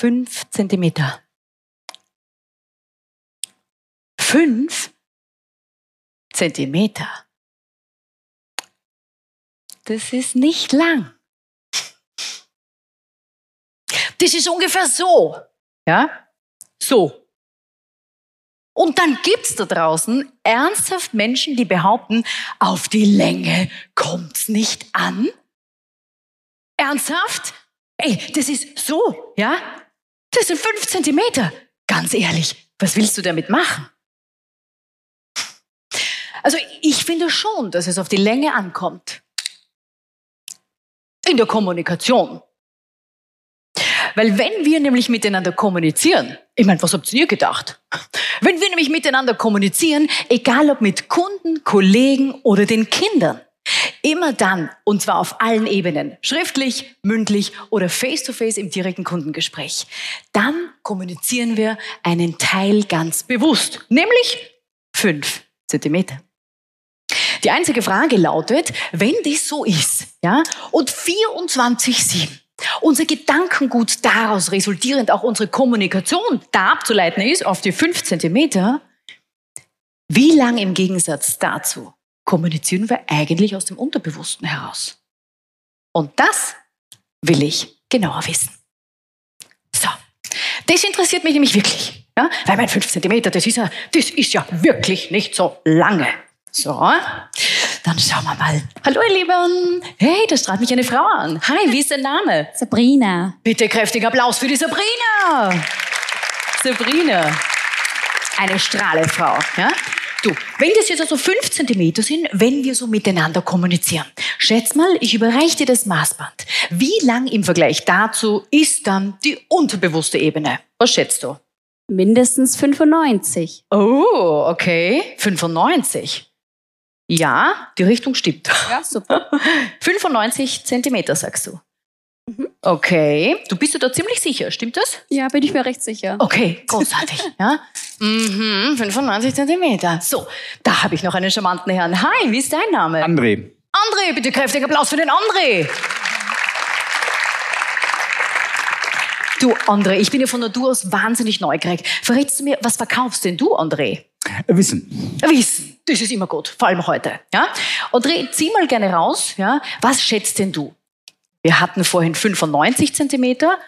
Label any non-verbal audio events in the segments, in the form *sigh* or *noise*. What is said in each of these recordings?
Fünf Zentimeter. Fünf Zentimeter. Das ist nicht lang. Das ist ungefähr so. Ja? So. Und dann gibt's da draußen ernsthaft Menschen, die behaupten, auf die Länge kommt's nicht an. Ernsthaft? Ey, das ist so, ja? Das sind fünf Zentimeter. Ganz ehrlich, was willst du damit machen? Also ich finde schon, dass es auf die Länge ankommt. In der Kommunikation. Weil wenn wir nämlich miteinander kommunizieren, ich meine, was habt ihr gedacht? Wenn wir nämlich miteinander kommunizieren, egal ob mit Kunden, Kollegen oder den Kindern, immer dann, und zwar auf allen Ebenen, schriftlich, mündlich oder face-to-face -face im direkten Kundengespräch, dann kommunizieren wir einen Teil ganz bewusst, nämlich fünf Zentimeter. Die einzige Frage lautet, wenn das so ist, ja, und 24-7 unser Gedankengut daraus resultierend auch unsere Kommunikation da abzuleiten ist auf die fünf Zentimeter, wie lang im Gegensatz dazu kommunizieren wir eigentlich aus dem Unterbewussten heraus? Und das will ich genauer wissen. So, das interessiert mich nämlich wirklich. Ja? Weil mein 5 cm, das ist, ja, das ist ja wirklich nicht so lange. So, dann schauen wir mal. Hallo ihr Lieben. Hey, da strahlt mich eine Frau an. Hi, wie ist dein Name? *laughs* Sabrina. Bitte kräftiger Applaus für die Sabrina. Sabrina. Eine Strahlefrau. Ja? Du, wenn das jetzt also fünf Zentimeter sind, wenn wir so miteinander kommunizieren, schätz mal, ich überreiche dir das Maßband. Wie lang im Vergleich dazu ist dann die unterbewusste Ebene? Was schätzt du? Mindestens 95. Oh, okay. 95. Ja, die Richtung stimmt. Ja, super. *laughs* 95 Zentimeter, sagst du. Okay, du bist dir da ziemlich sicher, stimmt das? Ja, bin ich mir recht sicher. Okay, großartig. *laughs* ja? Mhm, 95 Zentimeter. So, da habe ich noch einen charmanten Herrn. Hi, wie ist dein Name? André. André, bitte kräftiger Applaus für den André. Du, André, ich bin ja von Natur aus wahnsinnig neugierig. Verrätst du mir, was verkaufst denn du, André? Wissen. Wissen, das ist immer gut, vor allem heute. Ja? André, zieh mal gerne raus. Ja? Was schätzt denn du? Wir hatten vorhin 95 Zentimeter.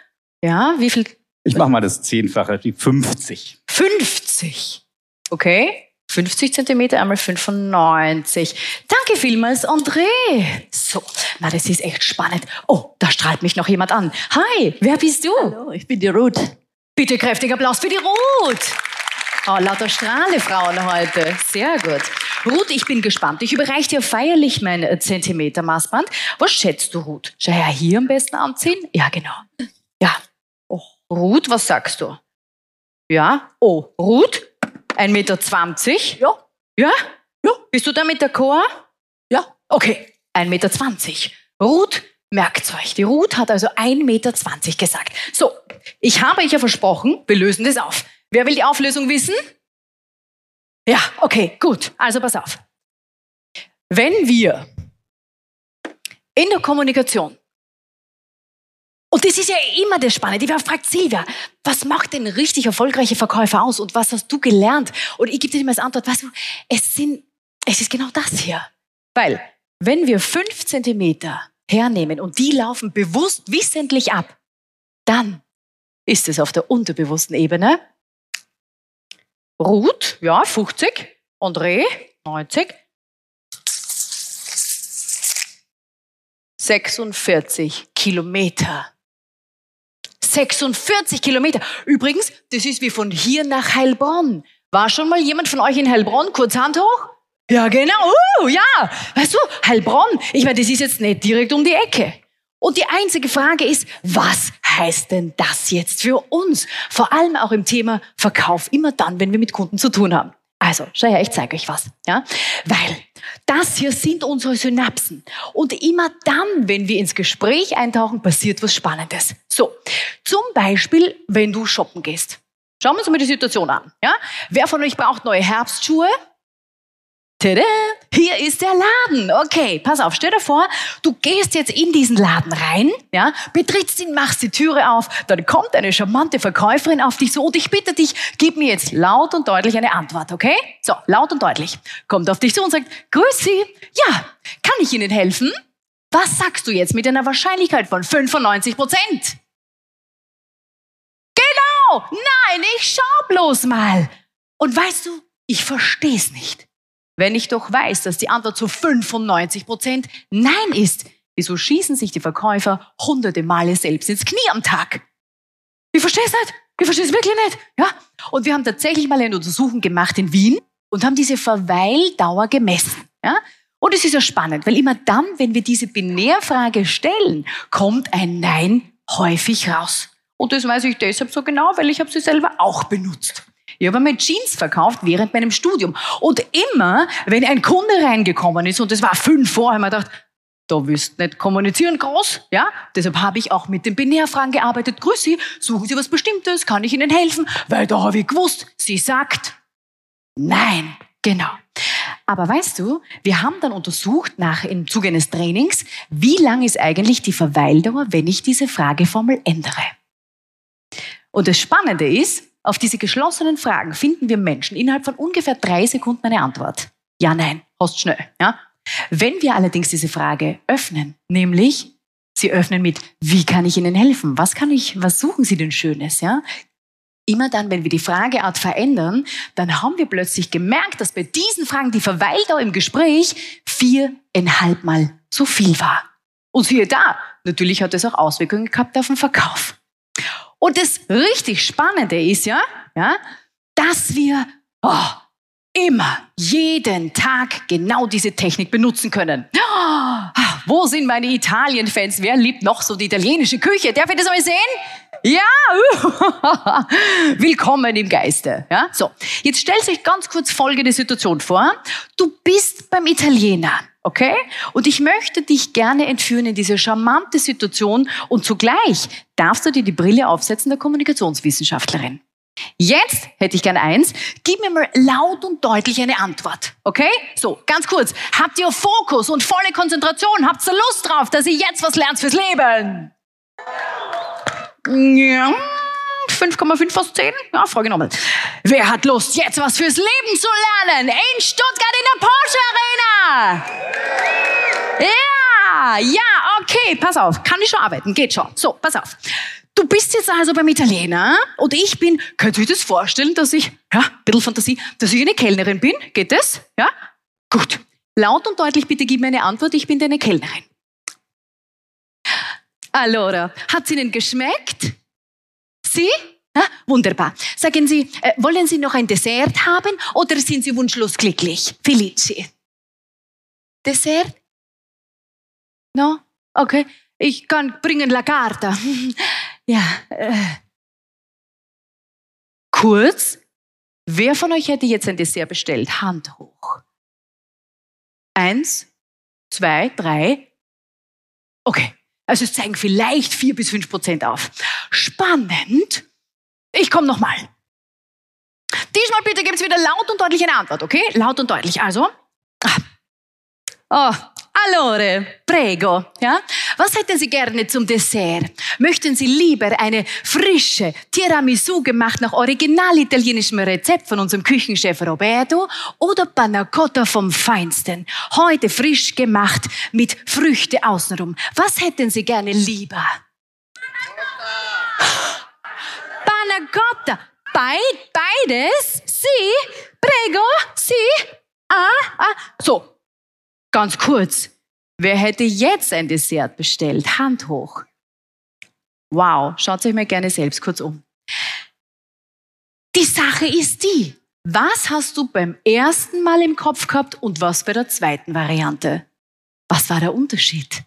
Ja, wie viel? Ich mache mal das Zehnfache, die 50. 50. Okay. 50 Zentimeter einmal 95. Danke vielmals, André. So, na, das ist echt spannend. Oh, da strahlt mich noch jemand an. Hi, wer bist du? Hallo, ich bin die Ruth. Bitte kräftiger Applaus für die Ruth. Oh, lauter Strahlefrauen heute. Sehr gut. Ruth, ich bin gespannt. Ich überreiche dir feierlich mein äh, Zentimeter-Maßband. Was schätzt du, Ruth? Schau her, hier am besten anziehen? Ja, genau. Ja. Oh, Ruth, was sagst du? Ja. Oh, Ruth? 1,20 Meter? Ja. Ja? Ja. Bist du da mit der Chor? Ja. Okay. 1,20 Meter. Ruth, merkt's euch. Die Ruth hat also 1,20 Meter gesagt. So, ich habe euch ja versprochen, wir lösen das auf. Wer will die Auflösung wissen? Ja, okay, gut. Also pass auf. Wenn wir in der Kommunikation, und das ist ja immer das Spannende, die fragt Silvia, was macht denn richtig erfolgreiche Verkäufer aus und was hast du gelernt? Und ich gebe dir immer als Antwort, weißt du, es sind, es ist genau das hier. Weil, wenn wir fünf Zentimeter hernehmen und die laufen bewusst wissentlich ab, dann ist es auf der unterbewussten Ebene Ruth, ja, 50. André, 90. 46 Kilometer. 46 Kilometer. Übrigens, das ist wie von hier nach Heilbronn. War schon mal jemand von euch in Heilbronn? Kurz Hand hoch. Ja, genau. Uh, ja. Weißt du, Heilbronn, ich meine, das ist jetzt nicht direkt um die Ecke. Und die einzige Frage ist, was heißt denn das jetzt für uns? Vor allem auch im Thema Verkauf, immer dann, wenn wir mit Kunden zu tun haben. Also, schau her, ich zeige euch was. Ja? Weil das hier sind unsere Synapsen. Und immer dann, wenn wir ins Gespräch eintauchen, passiert was Spannendes. So, zum Beispiel, wenn du shoppen gehst. Schauen wir uns mal die Situation an. Ja? Wer von euch braucht neue Herbstschuhe? Tada! Hier ist der Laden. Okay, pass auf, stell dir vor, du gehst jetzt in diesen Laden rein, ja, betrittst ihn, machst die Türe auf, dann kommt eine charmante Verkäuferin auf dich so und ich bitte dich, gib mir jetzt laut und deutlich eine Antwort, okay? So, laut und deutlich. Kommt auf dich zu und sagt, grüß Sie, ja, kann ich Ihnen helfen? Was sagst du jetzt mit einer Wahrscheinlichkeit von 95 Prozent? Genau! Nein, ich schau bloß mal. Und weißt du, ich versteh's nicht. Wenn ich doch weiß, dass die Antwort zu 95 Prozent Nein ist, wieso schießen sich die Verkäufer hunderte Male selbst ins Knie am Tag? Ich verstehe es nicht. Ich verstehe es wirklich nicht. Ja? Und wir haben tatsächlich mal eine Untersuchung gemacht in Wien und haben diese Verweildauer gemessen. Ja? Und es ist ja spannend, weil immer dann, wenn wir diese Binärfrage stellen, kommt ein Nein häufig raus. Und das weiß ich deshalb so genau, weil ich habe sie selber auch benutzt. Ich habe mir Jeans verkauft während meinem Studium. Und immer, wenn ein Kunde reingekommen ist, und das war fünf vor, habe ich mir gedacht, da willst du nicht kommunizieren groß, ja? Deshalb habe ich auch mit den Binärfragen gearbeitet. Grüß Sie, suchen Sie was Bestimmtes? Kann ich Ihnen helfen? Weil da habe ich gewusst, sie sagt nein. Genau. Aber weißt du, wir haben dann untersucht nach im Zuge eines Trainings, wie lang ist eigentlich die Verweildauer, wenn ich diese Frageformel ändere. Und das Spannende ist, auf diese geschlossenen Fragen finden wir Menschen innerhalb von ungefähr drei Sekunden eine Antwort. Ja, nein, hast schnell. Ja? Wenn wir allerdings diese Frage öffnen, nämlich sie öffnen mit, wie kann ich Ihnen helfen? Was kann ich, was suchen Sie denn Schönes? Ja? Immer dann, wenn wir die Frageart verändern, dann haben wir plötzlich gemerkt, dass bei diesen Fragen die Verweildauer im Gespräch viereinhalb Mal so viel war. Und siehe da, natürlich hat das auch Auswirkungen gehabt auf den Verkauf. Und das richtig Spannende ist ja, ja, dass wir oh, immer, jeden Tag genau diese Technik benutzen können. Oh, wo sind meine Italien-Fans? Wer liebt noch so die italienische Küche? Darf ich das mal sehen? Ja, *laughs* willkommen im Geiste. Ja, so. Jetzt stellt sich ganz kurz folgende Situation vor. Du bist beim Italiener. Okay? Und ich möchte dich gerne entführen in diese charmante Situation und zugleich darfst du dir die Brille aufsetzen der Kommunikationswissenschaftlerin. Jetzt hätte ich gern eins. Gib mir mal laut und deutlich eine Antwort. Okay? So, ganz kurz. Habt ihr Fokus und volle Konzentration? Habt ihr Lust drauf, dass ihr jetzt was lernt fürs Leben? Ja. 5,5 aus 10? Ja, Frage nochmal. Wer hat Lust, jetzt was fürs Leben zu lernen? In Stuttgart in der Porsche Arena! Ja, ja, okay, pass auf. Kann ich schon arbeiten, geht schon. So, pass auf. Du bist jetzt also beim Italiener und ich bin, könnt ihr euch das vorstellen, dass ich, ja, ein bisschen Fantasie, dass ich eine Kellnerin bin? Geht das? Ja? Gut. Laut und deutlich bitte gib mir eine Antwort, ich bin deine Kellnerin. Allora, hat's Ihnen geschmeckt? Sie? Ja, wunderbar. Sagen Sie, äh, wollen Sie noch ein Dessert haben oder sind Sie wunschlos glücklich? Felici. Dessert? No? Okay. Ich kann bringen la carta. *laughs* ja. Äh. Kurz, wer von euch hätte jetzt ein Dessert bestellt? Hand hoch. Eins, zwei, drei. Okay. Also es zeigen vielleicht vier bis fünf Prozent auf. Spannend. Ich komme nochmal. Diesmal bitte gibt es wieder laut und deutlich eine Antwort, okay? Laut und deutlich. Also. Oh, allora, prego. Ja? Was hätten Sie gerne zum Dessert? Möchten Sie lieber eine frische Tiramisu gemacht nach original italienischem Rezept von unserem Küchenchef Roberto oder Panna Cotta vom Feinsten? Heute frisch gemacht mit Früchte außenrum. Was hätten Sie gerne lieber? Panna Cotta. Beid, beides? Sie? Prego? Sie? Ah, ah. So, ganz kurz. Wer hätte jetzt ein Dessert bestellt? Hand hoch. Wow, schaut euch mal gerne selbst kurz um. Die Sache ist die, was hast du beim ersten Mal im Kopf gehabt und was bei der zweiten Variante? Was war der Unterschied?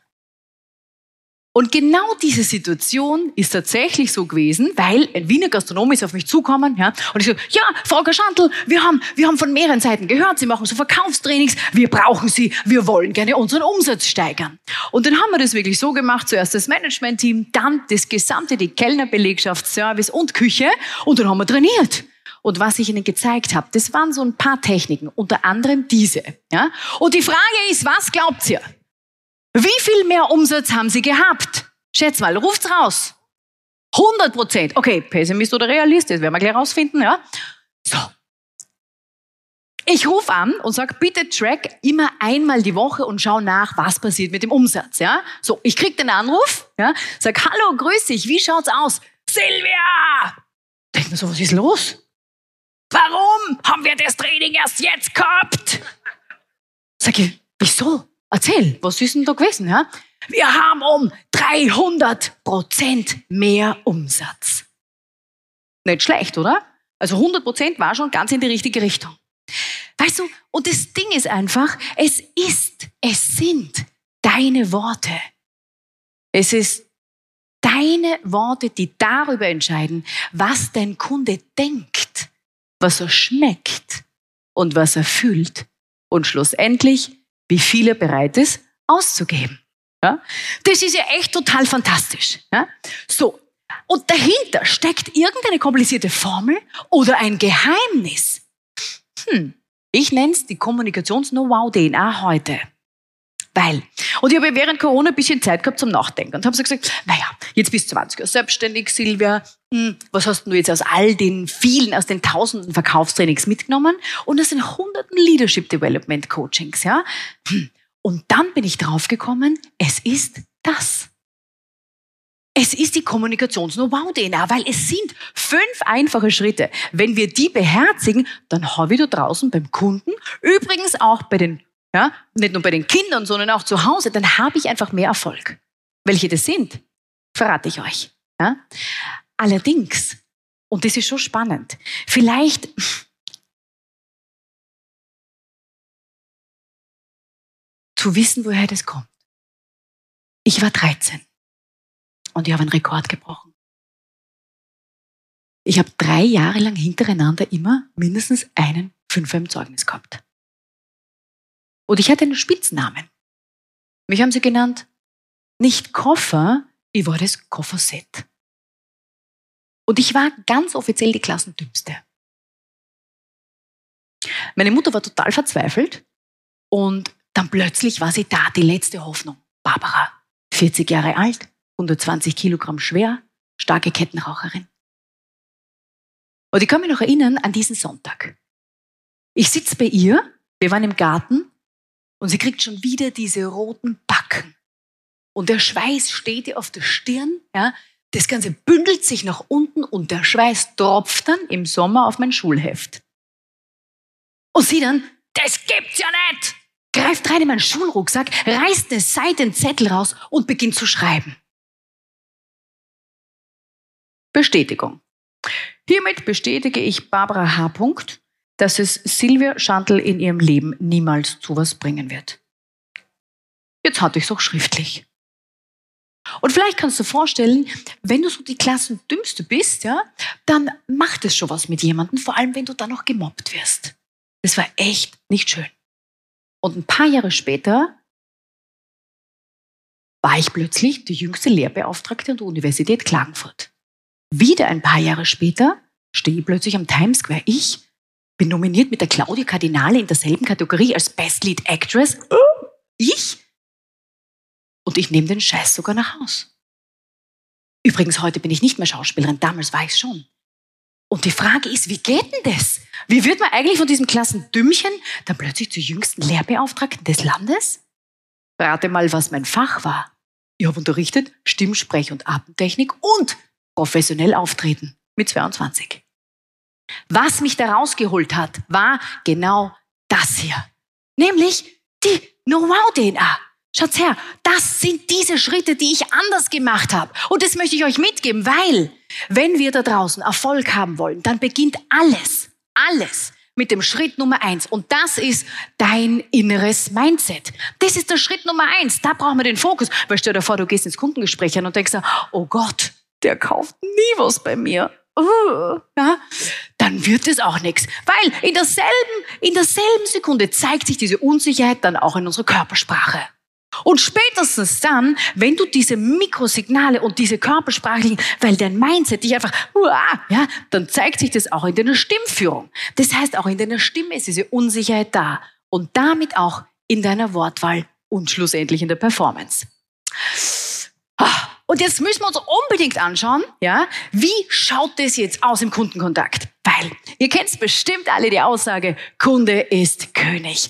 Und genau diese Situation ist tatsächlich so gewesen, weil ein Wiener Gastronom ist auf mich zukommen, ja, und ich so, ja, Frau Gaschantel, wir haben, wir haben von mehreren Seiten gehört, Sie machen so Verkaufstrainings, wir brauchen Sie, wir wollen gerne unseren Umsatz steigern. Und dann haben wir das wirklich so gemacht, zuerst das Management-Team, dann das gesamte, die Kellnerbelegschaft, Service und Küche, und dann haben wir trainiert. Und was ich Ihnen gezeigt habe, das waren so ein paar Techniken, unter anderem diese, ja. Und die Frage ist, was glaubt ihr? Wie viel mehr Umsatz haben Sie gehabt? Schätz mal, ruft's raus. 100 Prozent. Okay, Pessimist oder Realist, das werden wir gleich rausfinden, ja? So. Ich rufe an und sage, bitte track immer einmal die Woche und schau nach, was passiert mit dem Umsatz, ja? So, ich krieg den Anruf, ja? Sag, hallo, grüß dich, wie schaut's aus? Silvia! Denk mir so, was ist los? Warum haben wir das Training erst jetzt gehabt? Sag ich, wieso? Erzähl, was ist denn da gewesen? Ja? Wir haben um 300 Prozent mehr Umsatz. Nicht schlecht, oder? Also 100 Prozent war schon ganz in die richtige Richtung. Weißt du, und das Ding ist einfach, es ist, es sind deine Worte. Es ist deine Worte, die darüber entscheiden, was dein Kunde denkt, was er schmeckt und was er fühlt. Und schlussendlich, wie viel er bereit ist, auszugeben. Ja? Das ist ja echt total fantastisch. Ja? So. Und dahinter steckt irgendeine komplizierte Formel oder ein Geheimnis. Hm. Ich nenne es die Kommunikations-Know-how-DNA heute. Weil, und ich habe während Corona ein bisschen Zeit gehabt zum Nachdenken und habe so gesagt, naja, jetzt bist du 20 Jahre selbstständig, Silvia, was hast du jetzt aus all den vielen, aus den tausenden Verkaufstrainings mitgenommen und aus den hunderten Leadership Development Coachings, ja? Und dann bin ich draufgekommen, es ist das. Es ist die Kommunikations-Know-how-DNA, weil es sind fünf einfache Schritte. Wenn wir die beherzigen, dann habe ich da draußen beim Kunden, übrigens auch bei den, ja, nicht nur bei den Kindern, sondern auch zu Hause, dann habe ich einfach mehr Erfolg. Welche das sind, verrate ich euch. Ja? Allerdings, und das ist schon spannend, vielleicht zu wissen, woher das kommt. Ich war 13 und ich habe einen Rekord gebrochen. Ich habe drei Jahre lang hintereinander immer mindestens einen Fünfer im Zeugnis gehabt. Und ich hatte einen Spitznamen. Mich haben sie genannt, nicht Koffer, ich war das Kofferset. Und ich war ganz offiziell die Klassendümmste. Meine Mutter war total verzweifelt und dann plötzlich war sie da, die letzte Hoffnung. Barbara, 40 Jahre alt, 120 Kilogramm schwer, starke Kettenraucherin. Und ich kann mich noch erinnern an diesen Sonntag. Ich sitze bei ihr, wir waren im Garten und sie kriegt schon wieder diese roten Backen. Und der Schweiß steht ihr auf der Stirn, ja. Das Ganze bündelt sich nach unten und der Schweiß tropft dann im Sommer auf mein Schulheft. Und sie dann, das gibt's ja nicht! Greift rein in meinen Schulrucksack, reißt eine Seite einen Zettel raus und beginnt zu schreiben. Bestätigung. Hiermit bestätige ich Barbara H. dass es Silvia Schandl in ihrem Leben niemals zu was bringen wird. Jetzt hatte ich es auch schriftlich. Und vielleicht kannst du vorstellen, wenn du so die Klassendümmste bist, ja, dann macht es schon was mit jemandem, vor allem wenn du dann noch gemobbt wirst. Das war echt nicht schön. Und ein paar Jahre später war ich plötzlich die jüngste Lehrbeauftragte an der Universität Klagenfurt. Wieder ein paar Jahre später stehe ich plötzlich am Times Square. Ich bin nominiert mit der Claudia Cardinale in derselben Kategorie als Best Lead Actress. Ich? Und ich nehme den Scheiß sogar nach Haus. Übrigens, heute bin ich nicht mehr Schauspielerin, damals war ich schon. Und die Frage ist, wie geht denn das? Wie wird man eigentlich von diesem Klassendümmchen dann plötzlich zur jüngsten Lehrbeauftragten des Landes? Rate mal, was mein Fach war. Ich habe unterrichtet Stimmsprech- und Atemtechnik und professionell auftreten mit 22. Was mich da rausgeholt hat, war genau das hier. Nämlich die Know-how-DNA. Schaut's her, das sind diese Schritte, die ich anders gemacht habe. Und das möchte ich euch mitgeben, weil wenn wir da draußen Erfolg haben wollen, dann beginnt alles, alles mit dem Schritt Nummer eins. Und das ist dein inneres Mindset. Das ist der Schritt Nummer eins. Da brauchen wir den Fokus. Weil stell dir vor, du gehst ins Kundengespräch und denkst, oh Gott, der kauft nie was bei mir. Uh, ja, dann wird es auch nichts. Weil in derselben, in derselben Sekunde zeigt sich diese Unsicherheit dann auch in unserer Körpersprache. Und spätestens dann, wenn du diese Mikrosignale und diese körpersprachlichen, weil dein Mindset dich einfach, uah, ja, dann zeigt sich das auch in deiner Stimmführung. Das heißt, auch in deiner Stimme ist diese Unsicherheit da und damit auch in deiner Wortwahl und schlussendlich in der Performance. Ah, Und jetzt müssen wir uns unbedingt anschauen, ja, wie schaut das jetzt aus im Kundenkontakt? Weil ihr kennt bestimmt alle die Aussage, Kunde ist König.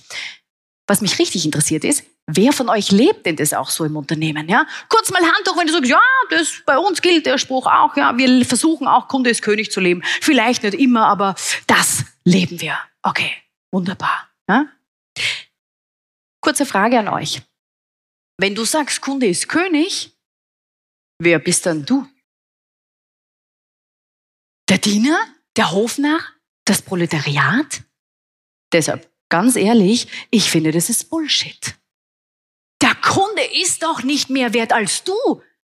Was mich richtig interessiert ist, wer von euch lebt denn das auch so im Unternehmen? Ja? Kurz mal Hand hoch, wenn du sagst, ja, das, bei uns gilt der Spruch auch, ja, wir versuchen auch Kunde ist König zu leben. Vielleicht nicht immer, aber das leben wir. Okay, wunderbar. Ja? Kurze Frage an euch. Wenn du sagst, Kunde ist König, wer bist dann du? Der Diener? Der Hofnarr? Das Proletariat? Deshalb, ganz ehrlich, ich finde, das ist Bullshit. Kunde ist doch nicht mehr wert als du.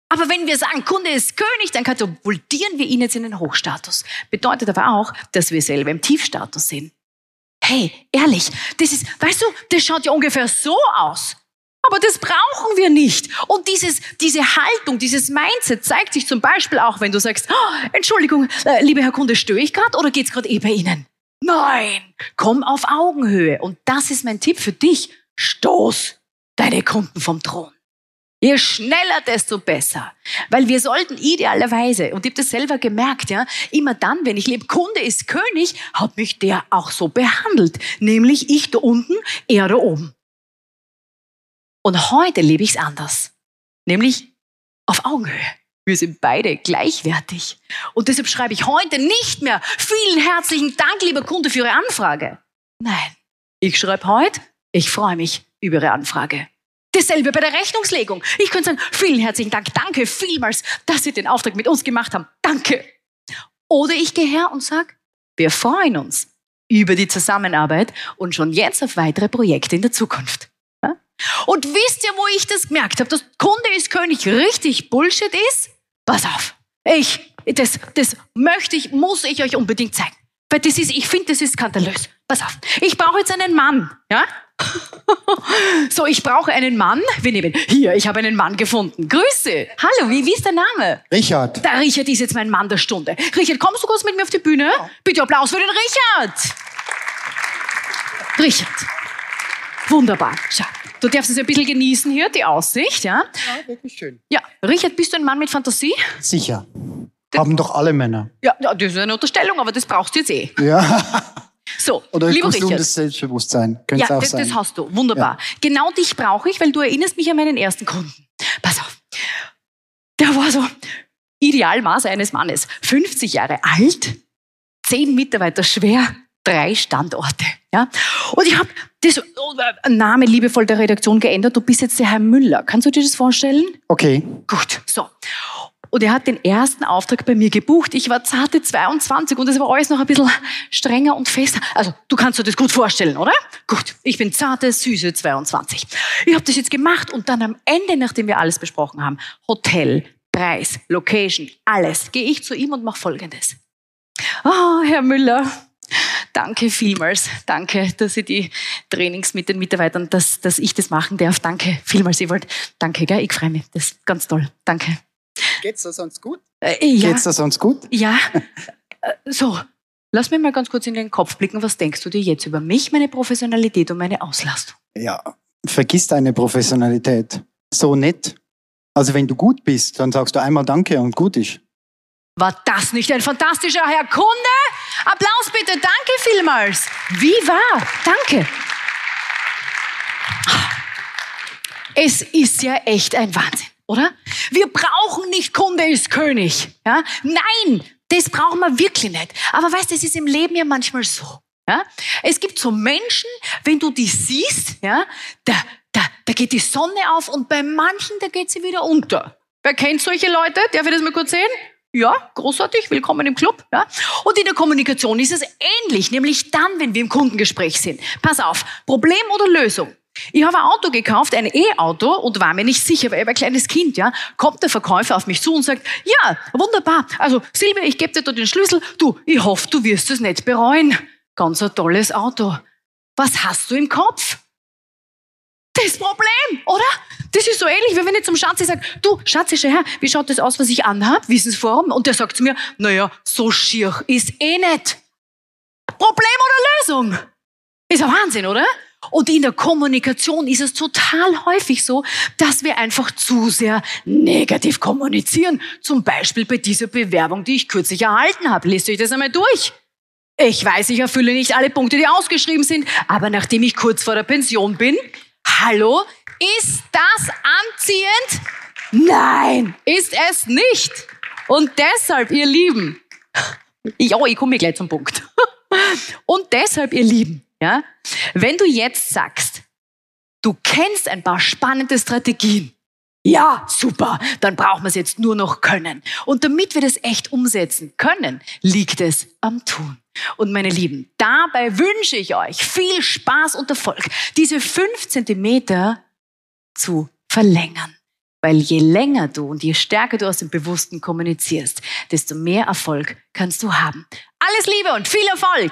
Aber wenn wir sagen, Kunde ist König, dann katapultieren wir ihn jetzt in den Hochstatus. Bedeutet aber auch, dass wir selber im Tiefstatus sind. Hey, ehrlich, das ist, weißt du, das schaut ja ungefähr so aus. Aber das brauchen wir nicht. Und dieses, diese Haltung, dieses Mindset zeigt sich zum Beispiel auch, wenn du sagst, oh, Entschuldigung, äh, lieber Herr Kunde, störe ich gerade oder geht's gerade eh bei Ihnen? Nein, komm auf Augenhöhe. Und das ist mein Tipp für dich. Stoß deine Kunden vom Thron. Je schneller, desto besser. Weil wir sollten idealerweise, und ich habe das selber gemerkt, ja, immer dann, wenn ich lebe, Kunde ist König, hat mich der auch so behandelt. Nämlich ich da unten, er da oben. Und heute lebe ich es anders. Nämlich auf Augenhöhe. Wir sind beide gleichwertig. Und deshalb schreibe ich heute nicht mehr vielen herzlichen Dank, lieber Kunde, für Ihre Anfrage. Nein, ich schreibe heute, ich freue mich über Ihre Anfrage. Dasselbe bei der Rechnungslegung. Ich könnte sagen, vielen herzlichen Dank, danke vielmals, dass Sie den Auftrag mit uns gemacht haben. Danke. Oder ich gehe her und sage, wir freuen uns über die Zusammenarbeit und schon jetzt auf weitere Projekte in der Zukunft. Und wisst ihr, wo ich das gemerkt habe, dass Kunde ist König richtig Bullshit ist? Pass auf. Ich, das, das möchte ich, muss ich euch unbedingt zeigen. Weil das ist, ich finde, das ist skandalös. Pass auf. Ich brauche jetzt einen Mann, ja? *laughs* so, ich brauche einen Mann. Wir nehmen, hier, ich habe einen Mann gefunden. Grüße. Hallo, wie, wie ist der Name? Richard. Der Richard ist jetzt mein Mann der Stunde. Richard, kommst du kurz mit mir auf die Bühne? Bitte Applaus für den Richard. Richard. Wunderbar. Schau, du darfst es ein bisschen genießen hier, die Aussicht, ja? Ja, wirklich schön. Ja, Richard, bist du ein Mann mit Fantasie? Sicher. Haben doch alle Männer. Ja, ja, das ist eine Unterstellung, aber das brauchst du jetzt eh. Ja. So, Oder lieber ein Richard. gesundes Selbstbewusstsein. Könnte Ja, auch das, sein. das hast du. Wunderbar. Genau dich brauche ich, weil du erinnerst mich an meinen ersten Kunden. Pass auf. Der war so Idealmaß eines Mannes. 50 Jahre alt, 10 Mitarbeiter schwer, drei Standorte. Ja? Und ich habe das äh, Name liebevoll der Redaktion geändert. Du bist jetzt der Herr Müller. Kannst du dir das vorstellen? Okay. Gut, so. Und er hat den ersten Auftrag bei mir gebucht. Ich war zarte 22 und es war alles noch ein bisschen strenger und fester. Also, du kannst dir das gut vorstellen, oder? Gut, ich bin zarte, süße 22. Ich habe das jetzt gemacht und dann am Ende, nachdem wir alles besprochen haben, Hotel, Preis, Location, alles, gehe ich zu ihm und mache Folgendes. Ah, Herr Müller, danke vielmals. Danke, dass Sie die Trainings mit den Mitarbeitern, dass, dass ich das machen darf. Danke vielmals, Ewald. Danke, gell? Ich freue mich. Das ist ganz toll. Danke. Geht's da sonst gut? Äh, ja, Geht's da sonst gut? ja. Äh, so, lass mich mal ganz kurz in den Kopf blicken. Was denkst du dir jetzt über mich, meine Professionalität und meine Auslastung? Ja. Vergiss deine Professionalität. So nett. Also wenn du gut bist, dann sagst du einmal Danke und gut ist. War das nicht ein fantastischer Herr Kunde? Applaus bitte, danke vielmals. Wie war? Danke. Es ist ja echt ein Wahnsinn, oder? Wir brauchen nicht Kunde ist König. Ja? Nein, das brauchen wir wirklich nicht. Aber weißt es ist im Leben ja manchmal so. Ja? Es gibt so Menschen, wenn du die siehst, ja, da, da, da geht die Sonne auf und bei manchen, da geht sie wieder unter. Wer kennt solche Leute? Darf ich das mal kurz sehen? Ja, großartig, willkommen im Club. Ja. Und in der Kommunikation ist es ähnlich, nämlich dann, wenn wir im Kundengespräch sind. Pass auf, Problem oder Lösung? Ich habe ein Auto gekauft, ein E-Auto und war mir nicht sicher, weil ich habe ein kleines Kind, ja. Kommt der Verkäufer auf mich zu und sagt, ja, wunderbar. Also, Silvia, ich gebe dir da den Schlüssel. Du, ich hoffe, du wirst es nicht bereuen. Ganz ein tolles Auto. Was hast du im Kopf? Das Problem, oder? Das ist so ähnlich, wie wenn ich zum Schatzi sage, du, Schatzi, schau her, wie schaut das aus, was ich anhab? Wissensforum? Und der sagt zu mir, naja, so schier ist eh nicht. Problem oder Lösung? Ist ein Wahnsinn, oder? Und in der Kommunikation ist es total häufig so, dass wir einfach zu sehr negativ kommunizieren. Zum Beispiel bei dieser Bewerbung, die ich kürzlich erhalten habe. Lest euch das einmal durch. Ich weiß, ich erfülle nicht alle Punkte, die ausgeschrieben sind, aber nachdem ich kurz vor der Pension bin, hallo, ist das anziehend? Nein, ist es nicht. Und deshalb, ihr Lieben, ich, oh, ich komme gleich zum Punkt. *laughs* Und deshalb, ihr Lieben, ja, wenn du jetzt sagst, du kennst ein paar spannende Strategien, ja, super, dann brauchen wir es jetzt nur noch können. Und damit wir das echt umsetzen können, liegt es am Tun. Und meine Lieben, dabei wünsche ich euch viel Spaß und Erfolg, diese fünf Zentimeter zu verlängern. Weil je länger du und je stärker du aus dem Bewussten kommunizierst, desto mehr Erfolg kannst du haben. Alles Liebe und viel Erfolg!